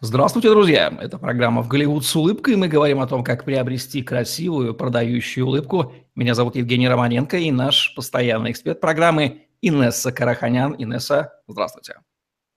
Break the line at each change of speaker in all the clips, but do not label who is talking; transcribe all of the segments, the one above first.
Здравствуйте, друзья! Это программа «В Голливуд с улыбкой». Мы говорим о том, как приобрести красивую, продающую улыбку. Меня зовут Евгений Романенко и наш постоянный эксперт программы Инесса Караханян. Инесса, здравствуйте.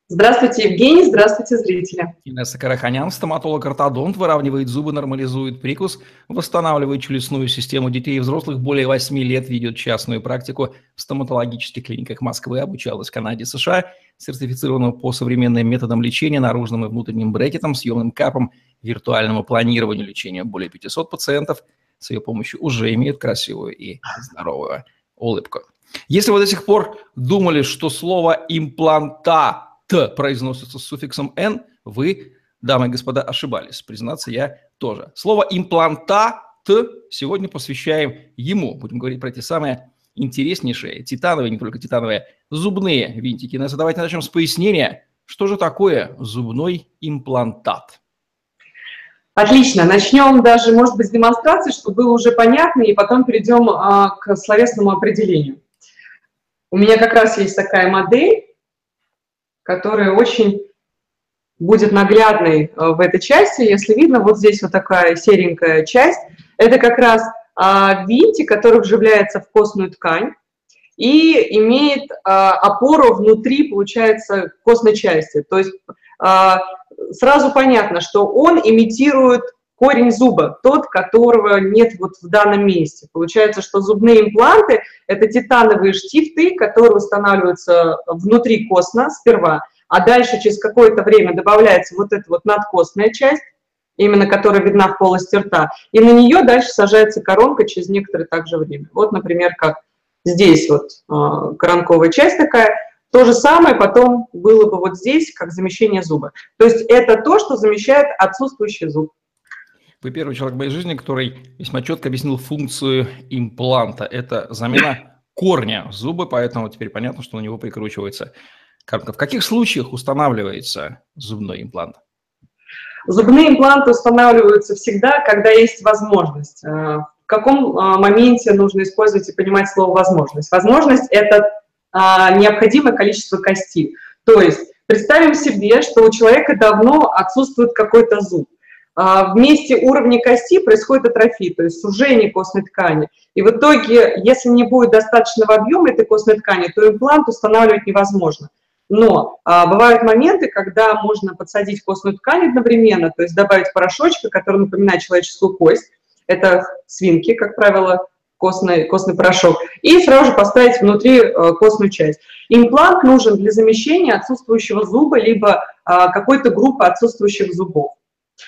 Здравствуйте, Евгений, здравствуйте, зрители.
Инесса Караханян, стоматолог-ортодонт, выравнивает зубы, нормализует прикус, восстанавливает челюстную систему детей и взрослых, более 8 лет ведет частную практику в стоматологических клиниках Москвы, обучалась в Канаде США, сертифицирована по современным методам лечения, наружным и внутренним брекетом, съемным капом, виртуальному планированию лечения. Более 500 пациентов с ее помощью уже имеют красивую и здоровую улыбку. Если вы до сих пор думали, что слово «импланта» «т» произносится с суффиксом «н», вы, дамы и господа, ошибались. Признаться, я тоже. Слово «имплантат» сегодня посвящаем ему. Будем говорить про те самые интереснейшие, титановые, не только титановые, зубные винтики. Но давайте начнем с пояснения, что же такое зубной имплантат.
Отлично. Начнем даже, может быть, с демонстрации, чтобы было уже понятно, и потом перейдем а, к словесному определению. У меня как раз есть такая модель которая очень будет наглядной э, в этой части. Если видно, вот здесь вот такая серенькая часть. Это как раз а, винтик, который вживляется в костную ткань и имеет а, опору внутри, получается, костной части. То есть а, сразу понятно, что он имитирует корень зуба, тот, которого нет вот в данном месте. Получается, что зубные импланты – это титановые штифты, которые устанавливаются внутри костно сперва, а дальше через какое-то время добавляется вот эта вот надкостная часть, именно которая видна в полости рта, и на нее дальше сажается коронка через некоторое также время. Вот, например, как здесь вот э, коронковая часть такая, то же самое потом было бы вот здесь, как замещение зуба. То есть это то, что замещает отсутствующий зуб.
Вы первый человек в моей жизни, который весьма четко объяснил функцию импланта. Это замена корня зуба, поэтому теперь понятно, что на него прикручивается коронка. В каких случаях устанавливается зубной имплант?
Зубные импланты устанавливаются всегда, когда есть возможность. Э, в каком э, моменте нужно использовать и понимать слово «возможность»? Возможность – это э, необходимое количество кости. То есть представим себе, что у человека давно отсутствует какой-то зуб. А, в месте уровня кости происходит атрофия, то есть сужение костной ткани. И в итоге, если не будет достаточного объема этой костной ткани, то имплант устанавливать невозможно. Но а, бывают моменты, когда можно подсадить костную ткань одновременно, то есть добавить порошочка, который напоминает человеческую кость, это свинки, как правило, костный, костный порошок, и сразу же поставить внутри э, костную часть. Имплант нужен для замещения отсутствующего зуба, либо а, какой-то группы отсутствующих зубов.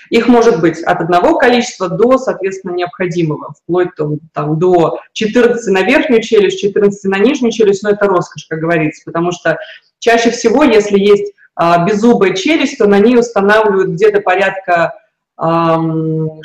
Их может быть от одного количества до, соответственно, необходимого, вплоть там, там, до 14 на верхнюю челюсть, 14 на нижнюю челюсть, но это роскошь, как говорится, потому что чаще всего, если есть а, беззубая челюсть, то на ней устанавливают где-то порядка 6-7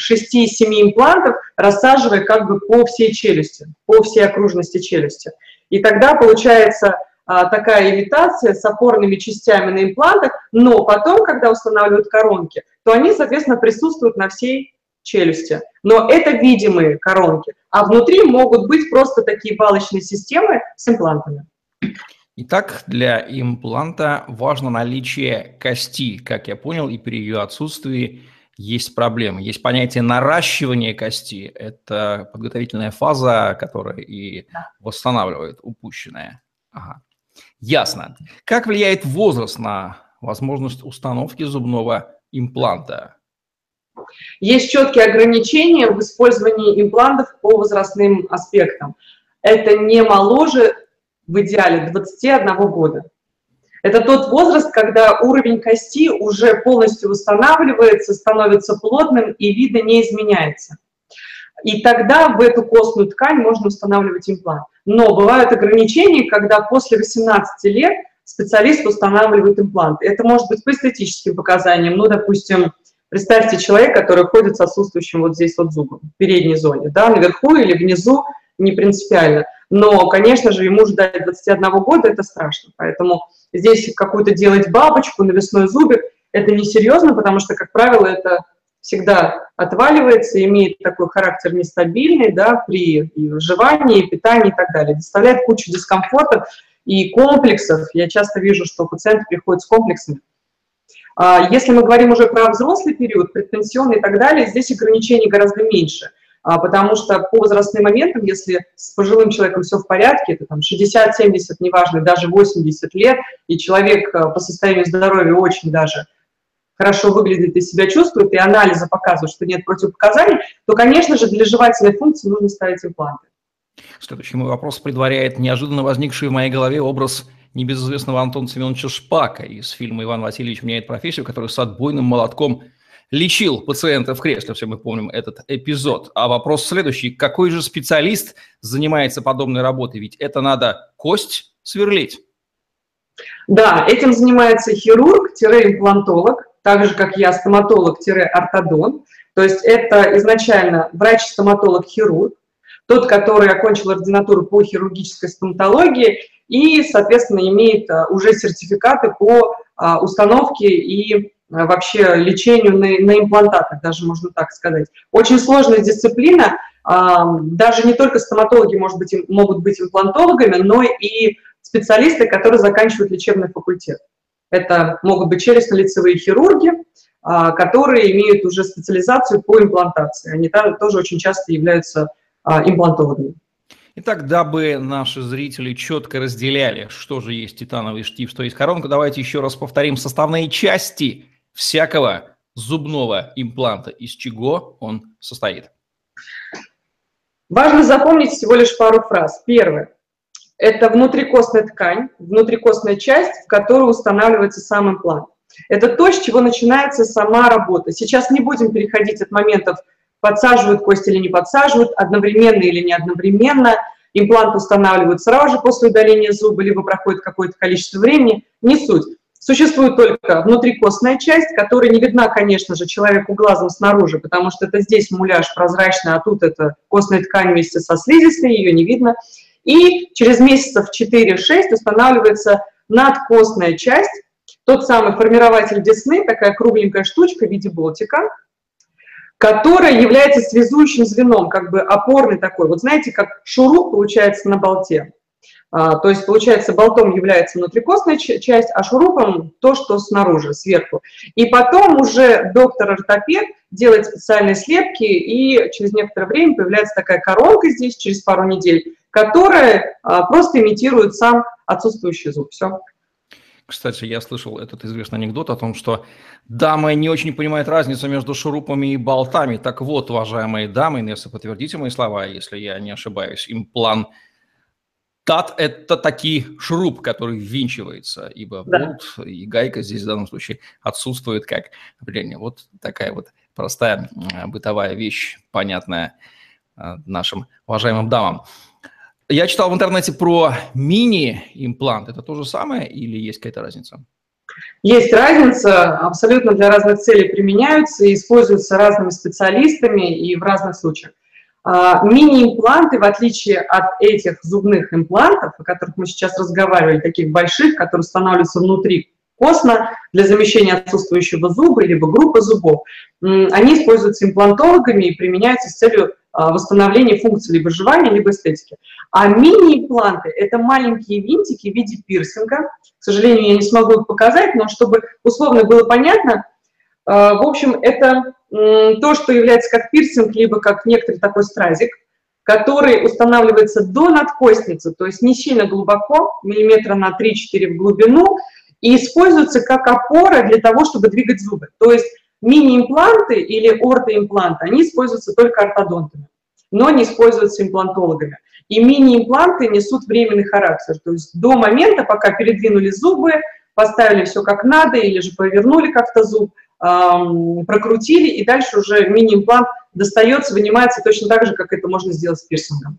имплантов, рассаживая как бы по всей челюсти, по всей окружности челюсти. И тогда получается такая имитация с опорными частями на имплантах, но потом, когда устанавливают коронки, то они, соответственно, присутствуют на всей челюсти. Но это видимые коронки, а внутри могут быть просто такие балочные системы с имплантами.
Итак, для импланта важно наличие кости, как я понял, и при ее отсутствии есть проблемы. Есть понятие наращивания кости. Это подготовительная фаза, которая и восстанавливает упущенное. Ага. Ясно. Как влияет возраст на возможность установки зубного импланта?
Есть четкие ограничения в использовании имплантов по возрастным аспектам. Это не моложе, в идеале, 21 года. Это тот возраст, когда уровень кости уже полностью восстанавливается, становится плотным и вида не изменяется. И тогда в эту костную ткань можно устанавливать имплант. Но бывают ограничения, когда после 18 лет специалист устанавливает имплант. Это может быть по эстетическим показаниям. Ну, допустим, представьте человека, который ходит с отсутствующим вот здесь вот зубом, в передней зоне, да, наверху или внизу, не принципиально. Но, конечно же, ему ждать 21 года это страшно. Поэтому здесь какую-то делать бабочку, навесной зубик, это несерьезно, потому что, как правило, это всегда отваливается, имеет такой характер нестабильный да, при выживании, питании и так далее. Доставляет кучу дискомфортов и комплексов. Я часто вижу, что пациенты приходят с комплексами. А, если мы говорим уже про взрослый период, предпенсионный и так далее, здесь ограничений гораздо меньше, а, потому что по возрастным моментам, если с пожилым человеком все в порядке, это там 60-70, неважно, даже 80 лет, и человек а, по состоянию здоровья очень даже хорошо выглядит и себя чувствует, и анализы показывают, что нет противопоказаний, то, конечно же, для жевательной функции нужно ставить импланты.
Следующий мой вопрос предваряет неожиданно возникший в моей голове образ небезызвестного Антона Семеновича Шпака из фильма «Иван Васильевич меняет профессию», который с отбойным молотком лечил пациента в кресле, все мы помним этот эпизод. А вопрос следующий. Какой же специалист занимается подобной работой? Ведь это надо кость сверлить.
Да, этим занимается хирург-имплантолог, так же, как я, стоматолог-ортодон. То есть это изначально врач-стоматолог-хирург, тот, который окончил ординатуру по хирургической стоматологии и, соответственно, имеет а, уже сертификаты по а, установке и а, вообще лечению на, на имплантатах, даже можно так сказать. Очень сложная дисциплина, даже не только стоматологи может быть, могут быть имплантологами, но и специалисты, которые заканчивают лечебный факультет. Это могут быть челюстно-лицевые хирурги, которые имеют уже специализацию по имплантации. Они тоже очень часто являются имплантологами.
Итак, дабы наши зрители четко разделяли, что же есть титановый штиф, что есть коронка, давайте еще раз повторим составные части всякого зубного импланта, из чего он состоит.
Важно запомнить всего лишь пару фраз. Первое. Это внутрикостная ткань, внутрикостная часть, в которую устанавливается сам имплант. Это то, с чего начинается сама работа. Сейчас не будем переходить от моментов подсаживают кость или не подсаживают, одновременно или не одновременно. Имплант устанавливают сразу же после удаления зуба, либо проходит какое-то количество времени, не суть. Существует только внутрикостная часть, которая не видна, конечно же, человеку глазом снаружи, потому что это здесь муляж прозрачный, а тут это костная ткань вместе со слизистой, ее не видно. И через месяцев 4-6 устанавливается надкостная часть, тот самый формирователь десны, такая кругленькая штучка в виде болтика, которая является связующим звеном, как бы опорный такой. Вот знаете, как шуруп получается на болте. А, то есть, получается, болтом является внутрикостная часть, а шурупом то, что снаружи, сверху. И потом уже доктор-ортопед делает специальные слепки, и через некоторое время появляется такая коронка здесь, через пару недель, которая а, просто имитирует сам отсутствующий зуб. Все.
Кстати, я слышал этот известный анекдот о том, что дамы не очень понимают разницу между шурупами и болтами. Так вот, уважаемые дамы, если подтвердите мои слова, если я не ошибаюсь, имплант Тат – это таки шуруп, который ввинчивается, ибо болт и гайка здесь в данном случае отсутствует как определение. Вот такая вот простая бытовая вещь, понятная э, нашим уважаемым дамам. Я читал в интернете про мини-имплант. Это то же самое или есть какая-то разница?
Есть разница, абсолютно для разных целей применяются и используются разными специалистами и в разных случаях. А, мини-импланты, в отличие от этих зубных имплантов, о которых мы сейчас разговаривали, таких больших, которые устанавливаются внутри костно для замещения отсутствующего зуба, либо группы зубов, они используются имплантологами и применяются с целью а, восстановления функции либо жевания, либо эстетики. А мини-импланты – это маленькие винтики в виде пирсинга. К сожалению, я не смогу их показать, но чтобы условно было понятно, а, в общем, это то, что является как пирсинг, либо как некоторый такой стразик, который устанавливается до надкостницы, то есть не сильно глубоко, миллиметра на 3-4 в глубину, и используется как опора для того, чтобы двигать зубы. То есть Мини-импланты или ортоимпланты, они используются только ортодонтами, но не используются имплантологами. И мини-импланты несут временный характер, то есть до момента, пока передвинули зубы, поставили все как надо, или же повернули как-то зуб, эм, прокрутили, и дальше уже мини-имплант достается, вынимается точно так же, как это можно сделать с пирсингом.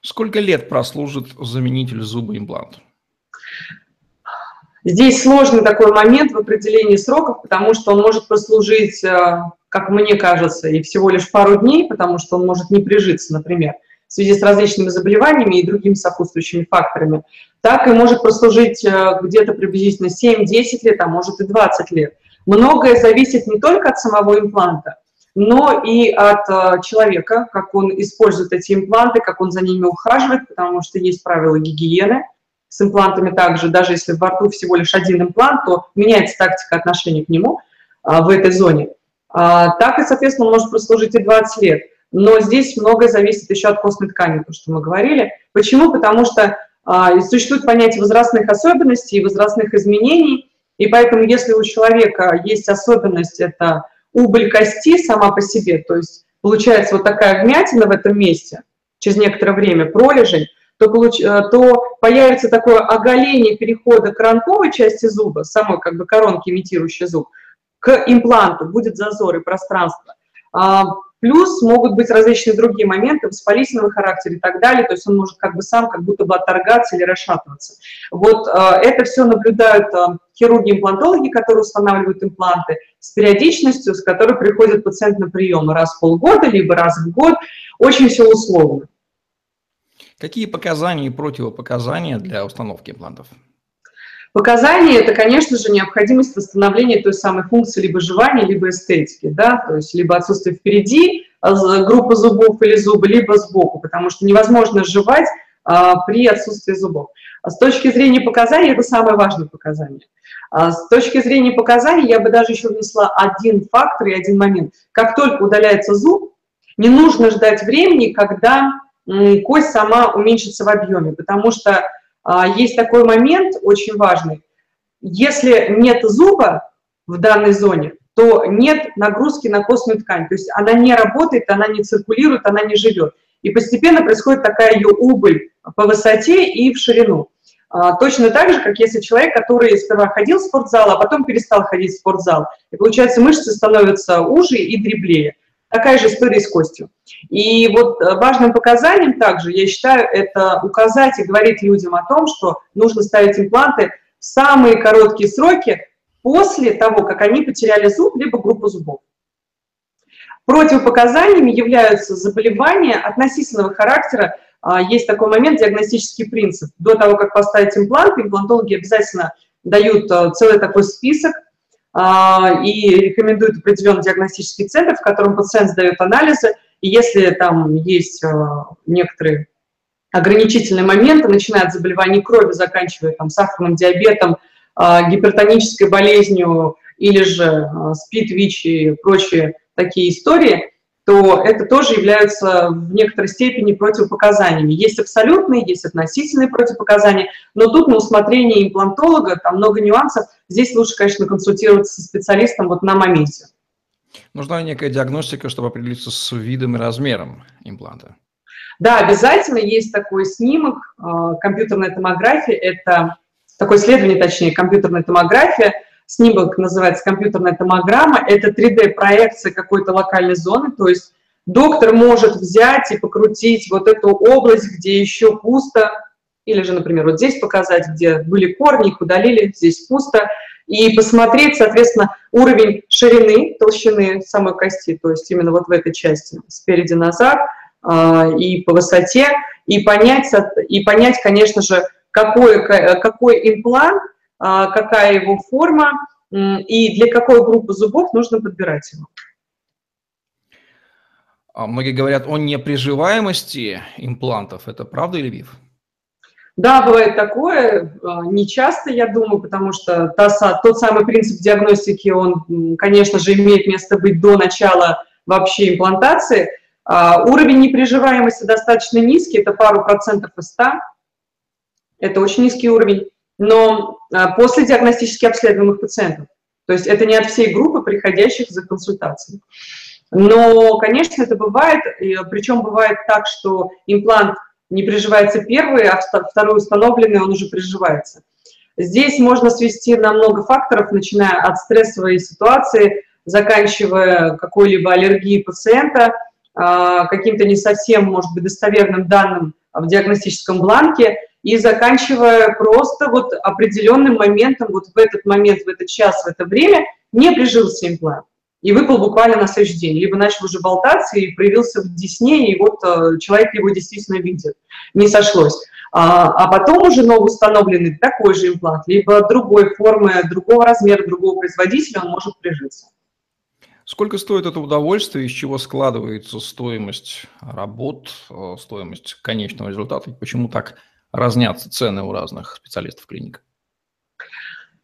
Сколько лет прослужит заменитель зуба имплант?
Здесь сложный такой момент в определении сроков, потому что он может прослужить, э, как мне кажется, и всего лишь пару дней, потому что он может не прижиться, например, в связи с различными заболеваниями и другими сопутствующими факторами, так и может прослужить э, где-то приблизительно 7-10 лет, а может и 20 лет. Многое зависит не только от самого импланта, но и от э, человека, как он использует эти импланты, как он за ними ухаживает, потому что есть правила гигиены – с имплантами также, даже если во рту всего лишь один имплант, то меняется тактика отношения к нему а, в этой зоне. А, так и, соответственно, он может прослужить и 20 лет. Но здесь многое зависит еще от костной ткани, то, что мы говорили. Почему? Потому что а, существует понятие возрастных особенностей и возрастных изменений, и поэтому если у человека есть особенность, это убыль кости сама по себе, то есть получается вот такая вмятина в этом месте, через некоторое время пролежень, то, получ... Э, то появится такое оголение перехода к ранковой части зуба, самой как бы коронки, имитирующей зуб, к импланту, будет зазор и пространство. А, плюс могут быть различные другие моменты, воспалительного характера и так далее, то есть он может как бы сам как будто бы отторгаться или расшатываться. Вот а, это все наблюдают а, хирурги-имплантологи, которые устанавливают импланты, с периодичностью, с которой приходит пациент на прием раз в полгода, либо раз в год, очень все условно.
Какие показания и противопоказания для установки имплантов?
Показания – это, конечно же, необходимость восстановления той самой функции либо жевания, либо эстетики, да, то есть либо отсутствие впереди а, группы зубов или зубы, либо сбоку, потому что невозможно жевать а, при отсутствии зубов. А с точки зрения показаний это самое важное показание. А с точки зрения показаний я бы даже еще внесла один фактор и один момент. Как только удаляется зуб, не нужно ждать времени, когда кость сама уменьшится в объеме, потому что а, есть такой момент очень важный. Если нет зуба в данной зоне, то нет нагрузки на костную ткань. То есть она не работает, она не циркулирует, она не живет. И постепенно происходит такая ее убыль по высоте и в ширину. А, точно так же, как если человек, который сперва ходил в спортзал, а потом перестал ходить в спортзал. И получается, мышцы становятся уже и дреблее. Такая же история с костью. И вот э, важным показанием также, я считаю, это указать и говорить людям о том, что нужно ставить импланты в самые короткие сроки после того, как они потеряли зуб, либо группу зубов. Противопоказаниями являются заболевания относительного характера. А, есть такой момент, диагностический принцип. До того, как поставить имплант, имплантологи обязательно дают э, целый такой список и рекомендуют определенный диагностический центр, в котором пациент сдает анализы, и если там есть а, некоторые ограничительные моменты, начиная от заболеваний крови, заканчивая там сахарным диабетом, а, гипертонической болезнью или же СПИД, ВИЧ и прочие такие истории, то это тоже являются в некоторой степени противопоказаниями. Есть абсолютные, есть относительные противопоказания, но тут на усмотрение имплантолога, там много нюансов, здесь лучше, конечно, консультироваться со специалистом вот на моменте.
Нужна некая диагностика, чтобы определиться с видом и размером импланта?
Да, обязательно есть такой снимок, э, компьютерная томография, это такое исследование, точнее, компьютерная томография – снимок называется компьютерная томограмма, это 3D-проекция какой-то локальной зоны, то есть доктор может взять и покрутить вот эту область, где еще пусто, или же, например, вот здесь показать, где были корни, их удалили, здесь пусто, и посмотреть, соответственно, уровень ширины, толщины самой кости, то есть именно вот в этой части, спереди назад, а, и по высоте, и понять, и понять, конечно же, какой, какой имплант какая его форма и для какой группы зубов нужно подбирать его.
А многие говорят о неприживаемости имплантов. Это правда или миф?
Да, бывает такое, а, не часто, я думаю, потому что та, тот самый принцип диагностики, он, конечно же, имеет место быть до начала вообще имплантации. Уровень неприживаемости достаточно низкий, это пару процентов из 100. Это очень низкий уровень но а, после диагностически обследуемых пациентов. То есть это не от всей группы приходящих за консультацией. Но, конечно, это бывает, причем бывает так, что имплант не приживается первый, а второй установленный, он уже приживается. Здесь можно свести на много факторов, начиная от стрессовой ситуации, заканчивая какой-либо аллергией пациента, а, каким-то не совсем, может быть, достоверным данным в диагностическом бланке – и заканчивая просто вот определенным моментом, вот в этот момент, в этот час, в это время не прижился имплант. И выпал буквально на следующий день. Либо начал уже болтаться и проявился в десне, и вот э, человек его действительно видит. Не сошлось. А, а потом уже новоустановленный такой же имплант, либо другой формы, другого размера, другого производителя, он может прижиться.
Сколько стоит это удовольствие, из чего складывается стоимость работ, э, стоимость конечного результата? Почему так разнятся цены у разных специалистов клиник?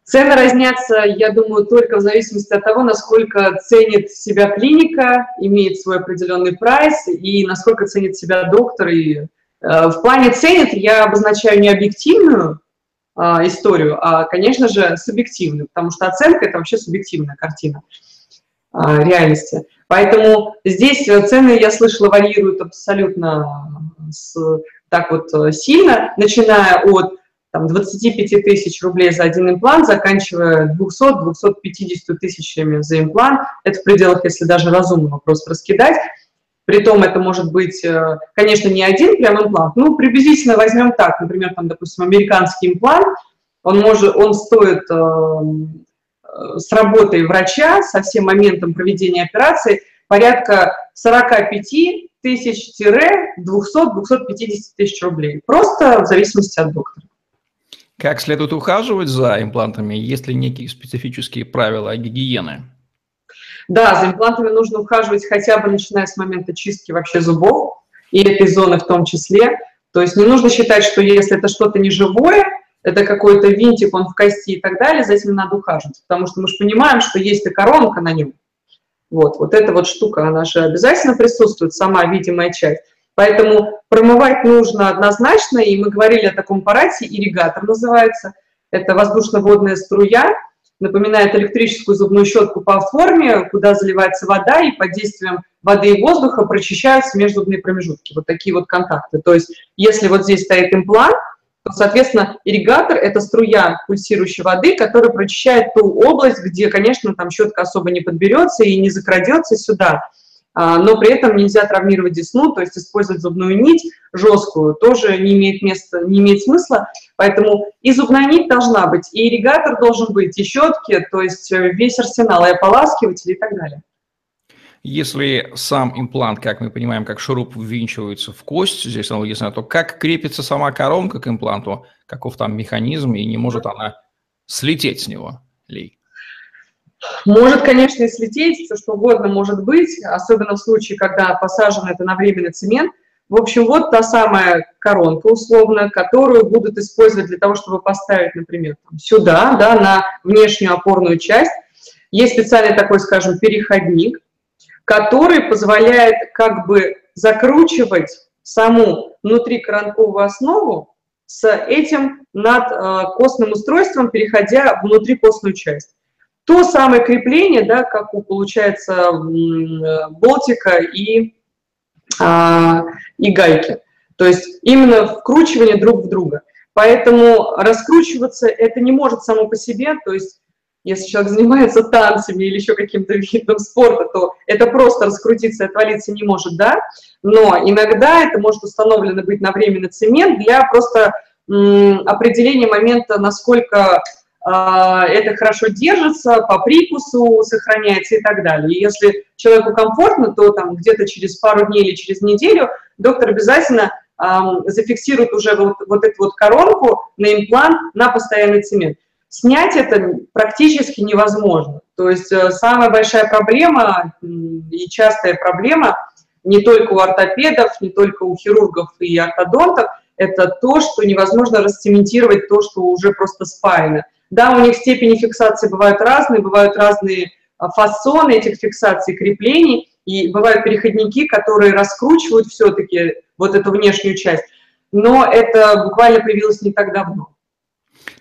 Цены разнятся, я думаю, только в зависимости от того, насколько ценит себя клиника, имеет свой определенный прайс и насколько ценит себя доктор. И, э, в плане ценит я обозначаю не объективную э, историю, а, конечно же, субъективную, потому что оценка – это вообще субъективная картина э, реальности. Поэтому здесь цены, я слышала, варьируют абсолютно с, так вот э, сильно, начиная от там, 25 тысяч рублей за один имплант, заканчивая 200-250 тысячами за имплант. Это в пределах, если даже разумного просто раскидать. Притом это может быть, э, конечно, не один прям имплант, ну, приблизительно возьмем так, например, там, допустим, американский имплант, он, может, он стоит э, э с работой врача, со всем моментом проведения операции, порядка 45 тысяч-200-250 тысяч рублей. Просто в зависимости от доктора.
Как следует ухаживать за имплантами? Есть ли некие специфические правила гигиены?
Да, за имплантами нужно ухаживать хотя бы начиная с момента чистки вообще зубов, и этой зоны в том числе. То есть не нужно считать, что если это что-то неживое, это какой-то винтик, он в кости и так далее, за этим надо ухаживать. Потому что мы же понимаем, что есть и коронка на нем. Вот, вот эта вот штука, она же обязательно присутствует, сама видимая часть. Поэтому промывать нужно однозначно, и мы говорили о таком аппарате, ирригатор называется. Это воздушно-водная струя, напоминает электрическую зубную щетку по форме, куда заливается вода, и под действием воды и воздуха прочищаются межзубные промежутки. Вот такие вот контакты. То есть если вот здесь стоит имплант, то, соответственно, ирригатор – это струя пульсирующей воды, которая прочищает ту область, где, конечно, там щетка особо не подберется и не закрадется сюда. А, но при этом нельзя травмировать десну, то есть использовать зубную нить жесткую тоже не имеет места, не имеет смысла, поэтому и зубная нить должна быть, и ирригатор должен быть, и щетки, то есть э, весь арсенал, и ополаскиватели и так далее.
Если сам имплант, как мы понимаем, как шуруп ввинчивается в кость, здесь аналогично, то как крепится сама коронка к импланту, каков там механизм, и не может она слететь с него ли?
Может, конечно, и слететь, все что угодно может быть, особенно в случае, когда посажен это на временный цемент. В общем, вот та самая коронка, условно, которую будут использовать для того, чтобы поставить, например, сюда, да, на внешнюю опорную часть. Есть специальный такой, скажем, переходник, который позволяет как бы закручивать саму внутрикоронковую основу с этим над э, костным устройством, переходя внутри костную часть то самое крепление, да, как у, получается, болтика и, а, и гайки. То есть именно вкручивание друг в друга. Поэтому раскручиваться это не может само по себе, то есть если человек занимается танцами или еще каким-то видом спорта, то это просто раскрутиться и отвалиться не может, да, но иногда это может установлено быть на временный цемент для просто определения момента, насколько а, это хорошо держится, по прикусу сохраняется и так далее. И если человеку комфортно, то там где-то через пару дней или через неделю доктор обязательно эм, зафиксирует уже вот, вот эту вот коронку на имплант на постоянный цемент. Снять это практически невозможно. То есть э, самая большая проблема и частая проблема не только у ортопедов, не только у хирургов и ортодонтов, это то, что невозможно расцементировать то, что уже просто спаяно. Да, у них степени фиксации бывают разные, бывают разные а, фасоны этих фиксаций, креплений, и бывают переходники, которые раскручивают все-таки вот эту внешнюю часть. Но это буквально появилось не так давно.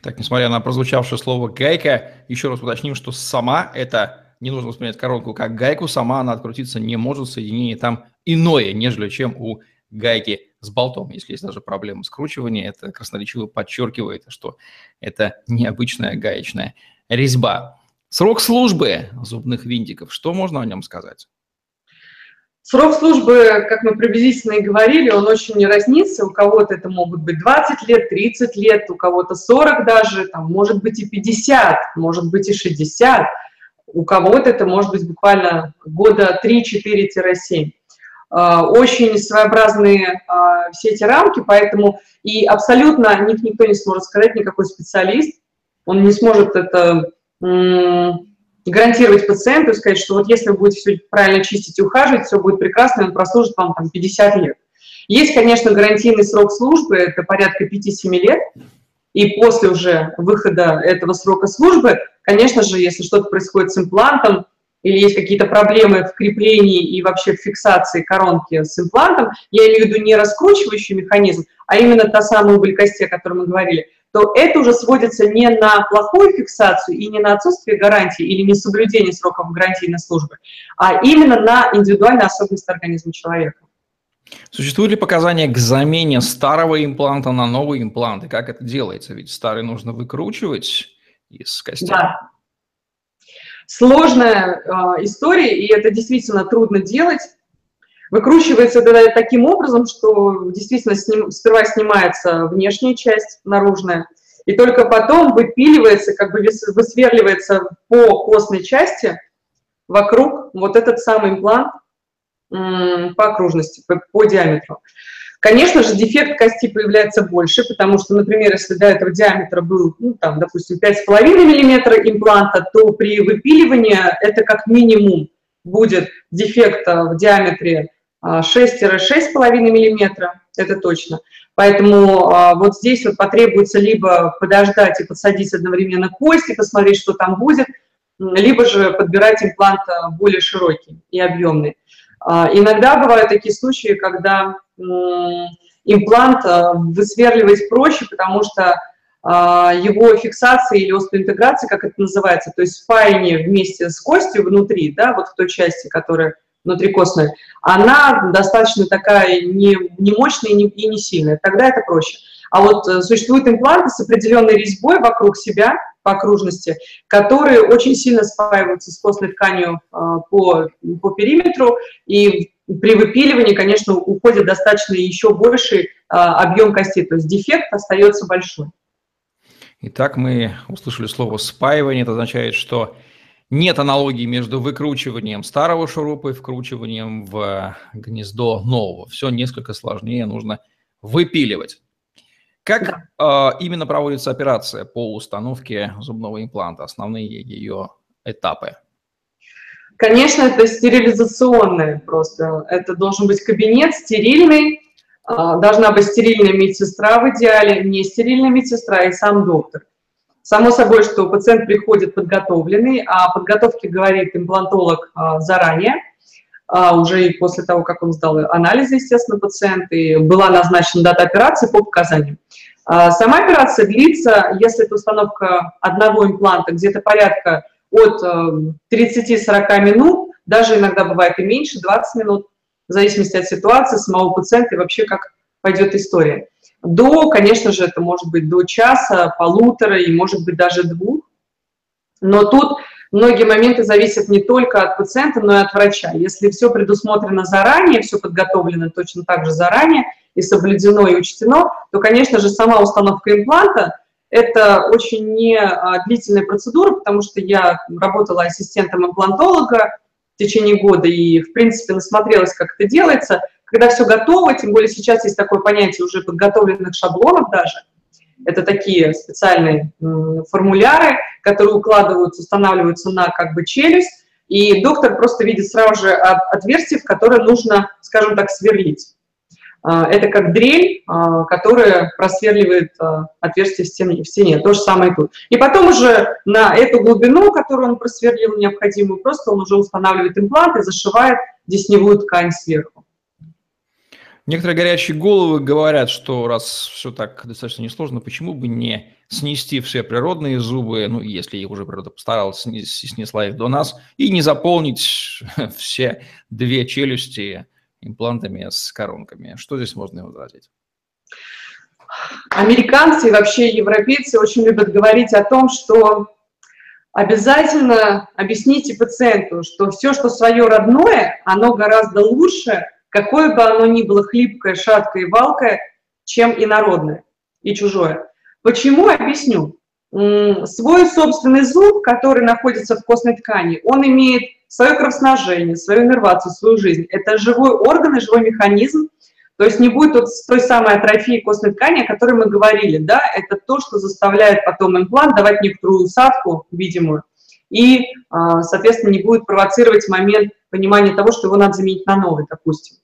Так, несмотря на прозвучавшее слово «гайка», еще раз уточним, что сама это, не нужно воспринять коронку как гайку, сама она открутиться не может, соединение там иное, нежели чем у гайки с болтом. Если есть даже проблема скручивания, это красноречиво подчеркивает, что это необычная гаечная резьба. Срок службы зубных винтиков, что можно о нем сказать?
Срок службы, как мы приблизительно и говорили, он очень не разнится. У кого-то это могут быть 20 лет, 30 лет, у кого-то 40 даже, там, может быть и 50, может быть и 60. У кого-то это может быть буквально года 3-4-7. А, очень своеобразные а, все эти рамки, поэтому и абсолютно них никто не сможет сказать, никакой специалист, он не сможет это гарантировать пациенту и сказать, что вот если вы будете все правильно чистить и ухаживать, все будет прекрасно, и он прослужит вам там 50 лет. Есть, конечно, гарантийный срок службы, это порядка 5-7 лет, и после уже выхода этого срока службы, конечно же, если что-то происходит с имплантом, или есть какие-то проблемы в креплении и вообще в фиксации коронки с имплантом, я имею в виду не раскручивающий механизм, а именно та самая убыль кости, о которой мы говорили, то это уже сводится не на плохую фиксацию и не на отсутствие гарантии или несоблюдение сроков гарантийной службы, а именно на индивидуальные особенности организма человека.
Существуют ли показания к замене старого импланта на новый имплант? И как это делается? Ведь старый нужно выкручивать из костей. Да.
Сложная э, история, и это действительно трудно делать. Выкручивается это таким образом, что действительно сним, сперва снимается внешняя часть, наружная, и только потом выпиливается, как бы высверливается по костной части вокруг вот этот самый имплант по окружности, по, по диаметру. Конечно же, дефект кости появляется больше, потому что, например, если до этого диаметра был, ну, там, допустим, 5,5 мм импланта, то при выпиливании это как минимум будет дефект в диаметре 6-6,5 мм, это точно. Поэтому а, вот здесь вот потребуется либо подождать и подсадить одновременно кости, посмотреть, что там будет, либо же подбирать имплант а, более широкий и объемный. А, иногда бывают такие случаи, когда имплант высверливать проще, потому что его фиксация или остеоинтеграция, как это называется, то есть спаяние вместе с костью внутри, да, вот в той части, которая внутрикостная, она достаточно такая не, не мощная и не, и не сильная, тогда это проще. А вот э, существуют импланты с определенной резьбой вокруг себя, по окружности, которые очень сильно спаиваются с костной тканью э, по, по периметру, и при выпиливании, конечно, уходит достаточно еще больший э, объем кости, то есть дефект остается большой.
Итак, мы услышали слово «спаивание». Это означает, что нет аналогии между выкручиванием старого шурупа и вкручиванием в гнездо нового. Все несколько сложнее, нужно выпиливать. Как э, именно проводится операция по установке зубного импланта, основные ее этапы?
Конечно, это стерилизационное просто. Это должен быть кабинет стерильный, а, должна быть стерильная медсестра в идеале, не стерильная медсестра и сам доктор. Само собой, что пациент приходит подготовленный, а о подготовке говорит имплантолог а, заранее, а, уже и после того, как он сдал анализы, естественно, пациент, и была назначена дата операции по показаниям. Сама операция длится, если это установка одного импланта, где-то порядка от 30-40 минут, даже иногда бывает и меньше, 20 минут, в зависимости от ситуации, самого пациента и вообще как пойдет история до, конечно же, это может быть до часа, полутора и, может быть, даже двух. Но тут многие моменты зависят не только от пациента, но и от врача. Если все предусмотрено заранее, все подготовлено точно так же заранее и соблюдено и учтено, то, конечно же, сама установка импланта – это очень не а, длительная процедура, потому что я работала ассистентом имплантолога в течение года и, в принципе, насмотрелась, как это делается – когда все готово, тем более сейчас есть такое понятие уже подготовленных шаблонов даже, это такие специальные формуляры, которые укладываются, устанавливаются на как бы челюсть, и доктор просто видит сразу же отверстие, в которое нужно, скажем так, сверлить. А, это как дрель, а, которая просверливает а, отверстие в стене. То же самое тут. И потом уже на эту глубину, которую он просверлил необходимую, просто он уже устанавливает имплант и зашивает десневую ткань сверху.
Некоторые горячие головы говорят, что раз все так достаточно несложно, почему бы не снести все природные зубы, ну, если их уже природа постаралась, снесла их до нас, и не заполнить все две челюсти имплантами с коронками. Что здесь можно возразить?
Американцы и вообще европейцы очень любят говорить о том, что обязательно объясните пациенту, что все, что свое родное, оно гораздо лучше, какое бы оно ни было хлипкое, шаткое и валкое, чем инородное и чужое. Почему? Объясню. Свой собственный зуб, который находится в костной ткани, он имеет свое кровоснажение, свою иннервацию, свою жизнь. Это живой орган и живой механизм, то есть не будет вот той самой атрофии костной ткани, о которой мы говорили, да, это то, что заставляет потом имплант давать некоторую усадку видимую, и, а, соответственно, не будет провоцировать момент понимания того, что его надо заменить на новый, допустим.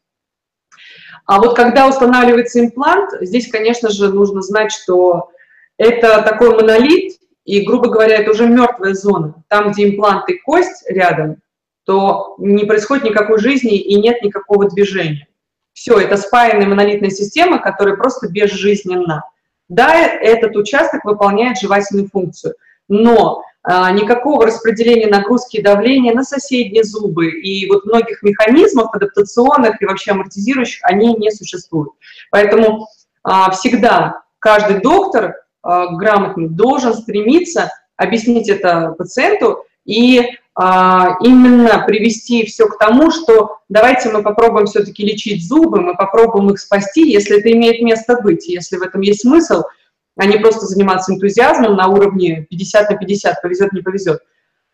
А вот когда устанавливается имплант, здесь, конечно же, нужно знать, что это такой монолит, и, грубо говоря, это уже мертвая зона. Там, где имплант и кость рядом, то не происходит никакой жизни и нет никакого движения. Все, это спаянная монолитная система, которая просто безжизненна. Да, этот участок выполняет жевательную функцию, но никакого распределения нагрузки и давления на соседние зубы и вот многих механизмов адаптационных и вообще амортизирующих, они не существуют. Поэтому а, всегда каждый доктор а, грамотный должен стремиться объяснить это пациенту и а, именно привести все к тому, что давайте мы попробуем все-таки лечить зубы, мы попробуем их спасти, если это имеет место быть, если в этом есть смысл, а не просто заниматься энтузиазмом на уровне 50 на 50, повезет, не повезет.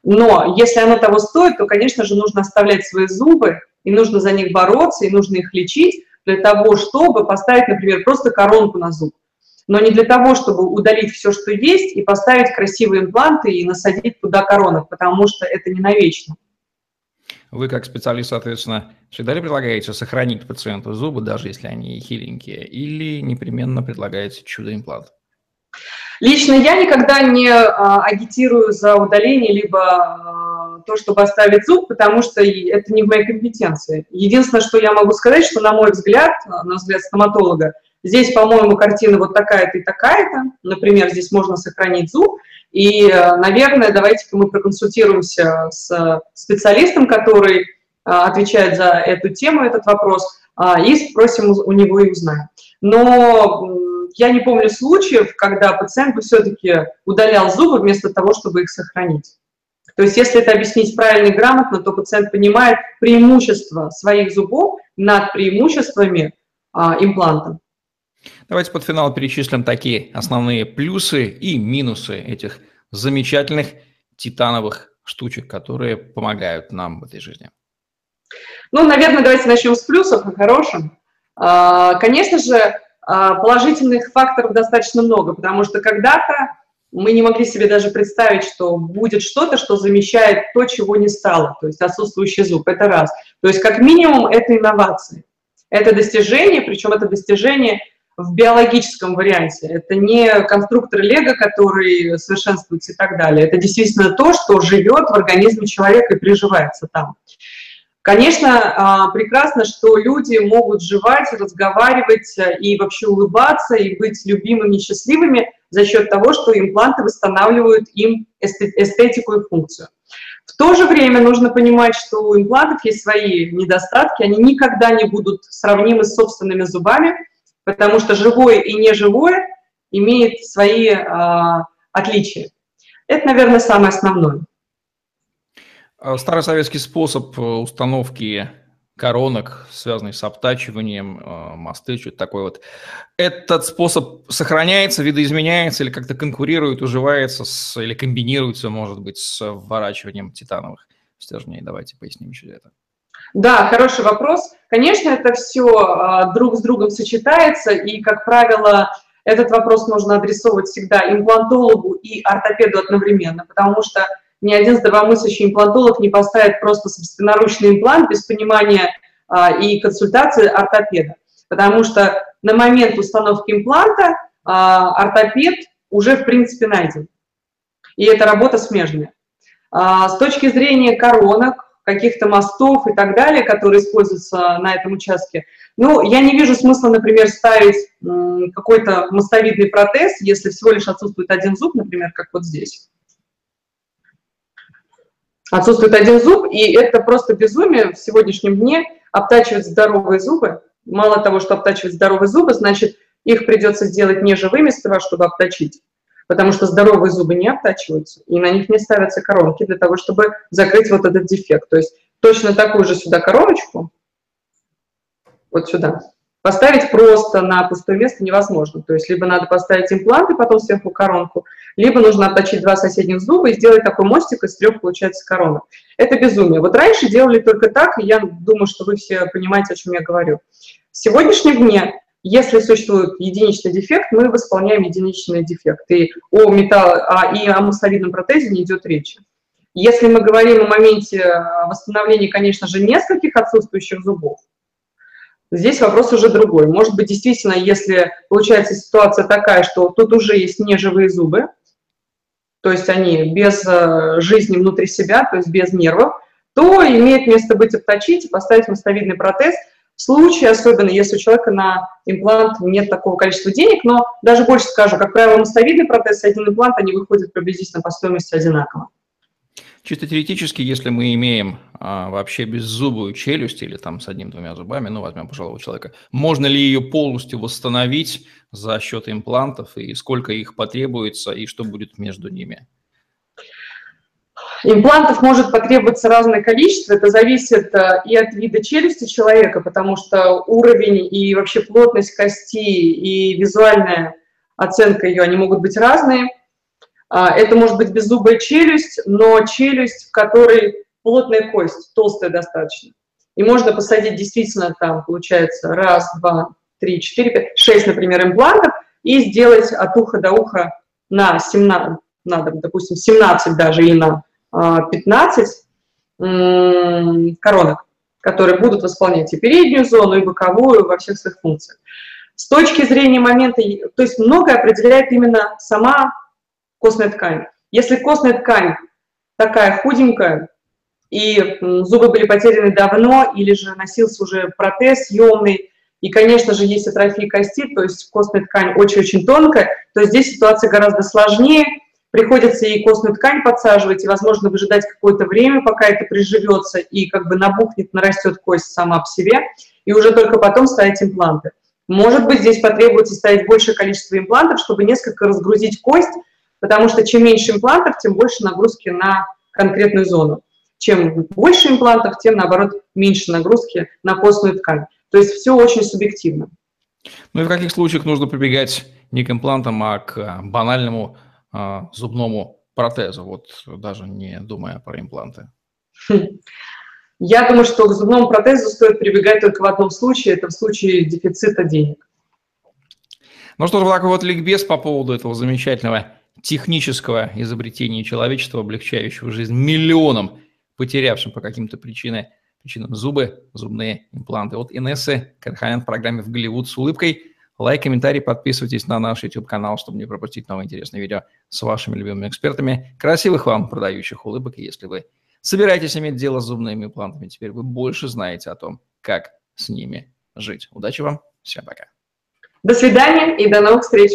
Но если оно того стоит, то, конечно же, нужно оставлять свои зубы, и нужно за них бороться, и нужно их лечить для того, чтобы поставить, например, просто коронку на зуб но не для того, чтобы удалить все, что есть, и поставить красивые импланты и насадить туда коронок, потому что это не навечно.
Вы как специалист, соответственно, всегда ли предлагаете сохранить пациенту зубы, даже если они хиленькие, или непременно предлагаете чудо-имплант?
Лично я никогда не а, агитирую за удаление, либо а, то, чтобы оставить зуб, потому что это не в моей компетенции. Единственное, что я могу сказать, что, на мой взгляд, на взгляд стоматолога, Здесь, по-моему, картина вот такая-то и такая-то. Например, здесь можно сохранить зуб. И, э, наверное, давайте-ка мы проконсультируемся с специалистом, который э, отвечает за эту тему, этот вопрос, и спросим у него и узнаем. Но я не помню случаев, когда пациент бы все-таки удалял зубы вместо того, чтобы их сохранить. То есть если это объяснить правильно и грамотно, то пациент понимает преимущество своих зубов над преимуществами а, импланта.
Давайте под финал перечислим такие основные плюсы и минусы этих замечательных титановых штучек, которые помогают нам в этой жизни.
Ну, наверное, давайте начнем с плюсов, о хорошем. А, конечно же, положительных факторов достаточно много, потому что когда-то мы не могли себе даже представить, что будет что-то, что замещает то, чего не стало, то есть отсутствующий зуб, это раз. То есть как минимум это инновации, это достижение, причем это достижение в биологическом варианте. Это не конструктор Лего, который совершенствуется и так далее. Это действительно то, что живет в организме человека и приживается там. Конечно, а, прекрасно, что люди могут жевать, разговаривать и вообще улыбаться, и быть любимыми, счастливыми за счет того, что импланты восстанавливают им эстетику и функцию. В то же время нужно понимать, что у имплантов есть свои недостатки, они никогда не будут сравнимы с собственными зубами, потому что живое и неживое имеет свои а, отличия. Это, наверное, самое основное.
А старый советский способ э, установки коронок, связанный с обтачиванием, э, мосты, что-то такое вот. Этот способ сохраняется, видоизменяется или как-то конкурирует, уживается с, или комбинируется, может быть, с вворачиванием титановых стержней? Давайте поясним еще это.
Да, хороший вопрос. Конечно, это все а, друг с другом сочетается, и, как правило, этот вопрос нужно адресовывать всегда имплантологу и ортопеду одновременно, потому что ни один здравомыслящий имплантолог не поставит просто собственноручный имплант без понимания а, и консультации ортопеда, потому что на момент установки импланта а, ортопед уже, в принципе, найден. И это работа смежная. С точки зрения коронок, каких-то мостов и так далее, которые используются на этом участке. Ну, я не вижу смысла, например, ставить какой-то мостовидный протез, если всего лишь отсутствует один зуб, например, как вот здесь. Отсутствует один зуб, и это просто безумие в сегодняшнем дне обтачивать здоровые зубы. Мало того, что обтачивать здоровые зубы, значит, их придется сделать не живыми сперва, чтобы обточить, потому что здоровые зубы не обтачиваются, и на них не ставятся коронки для того, чтобы закрыть вот этот дефект. То есть точно такую же сюда короночку, вот сюда, поставить просто на пустое место невозможно. То есть либо надо поставить имплант и потом сверху коронку, либо нужно отточить два соседних зуба и сделать такой мостик, из трех получается коронок. Это безумие. Вот раньше делали только так, и я думаю, что вы все понимаете, о чем я говорю. В сегодняшнем дне если существует единичный дефект, мы восполняем единичный дефект. И о, металл, а, и о мостовидном протезе не идет речи. Если мы говорим о моменте восстановления, конечно же, нескольких отсутствующих зубов, Здесь вопрос уже другой. Может быть, действительно, если получается ситуация такая, что тут уже есть неживые зубы, то есть они без э, жизни внутри себя, то есть без нервов, то имеет место быть обточить и поставить мостовидный протез. В случае, особенно если у человека на имплант нет такого количества денег, но даже больше скажу, как правило, мостовидный протез и один имплант, они выходят приблизительно по стоимости одинаково.
Чисто теоретически, если мы имеем а, вообще беззубую челюсть или там с одним-двумя зубами, ну, возьмем пожилого человека, можно ли ее полностью восстановить за счет имплантов и сколько их потребуется и что будет между ними?
Имплантов может потребоваться разное количество, это зависит э, и от вида челюсти человека, потому что уровень и вообще плотность кости и визуальная оценка ее, они могут быть разные. А, это может быть беззубая челюсть, но челюсть, в которой плотная кость, толстая достаточно. И можно посадить действительно там, получается, раз, два, три, четыре, пять, шесть, например, имплантов и сделать от уха до уха на 17, надо, допустим, 17 даже и на 15 коронок, которые будут восполнять и переднюю зону, и боковую во всех своих функциях. С точки зрения момента, то есть многое определяет именно сама костная ткань. Если костная ткань такая худенькая, и зубы были потеряны давно, или же носился уже протез съемный, и, конечно же, есть атрофия кости, то есть костная ткань очень-очень тонкая, то здесь ситуация гораздо сложнее, приходится и костную ткань подсаживать, и, возможно, выжидать какое-то время, пока это приживется, и как бы набухнет, нарастет кость сама по себе, и уже только потом ставить импланты. Может быть, здесь потребуется ставить большее количество имплантов, чтобы несколько разгрузить кость, потому что чем меньше имплантов, тем больше нагрузки на конкретную зону. Чем больше имплантов, тем, наоборот, меньше нагрузки на костную ткань. То есть все очень субъективно.
Ну и в каких случаях нужно прибегать не к имплантам, а к банальному а, зубному протезу, вот даже не думая про импланты?
Я думаю, что к зубному протезу стоит прибегать только в одном случае, это в случае дефицита денег.
Ну что ж, вот такой вот ликбез по поводу этого замечательного технического изобретения человечества, облегчающего жизнь миллионам, потерявшим по каким-то причинам, причинам зубы, зубные импланты. От Инессы Карханян в программе «В Голливуд» с улыбкой. Лайк, комментарий, подписывайтесь на наш YouTube-канал, чтобы не пропустить новые интересные видео с вашими любимыми экспертами. Красивых вам продающих улыбок. Если вы собираетесь иметь дело с зубными имплантами, теперь вы больше знаете о том, как с ними жить. Удачи вам. Всем пока.
До свидания и до новых встреч.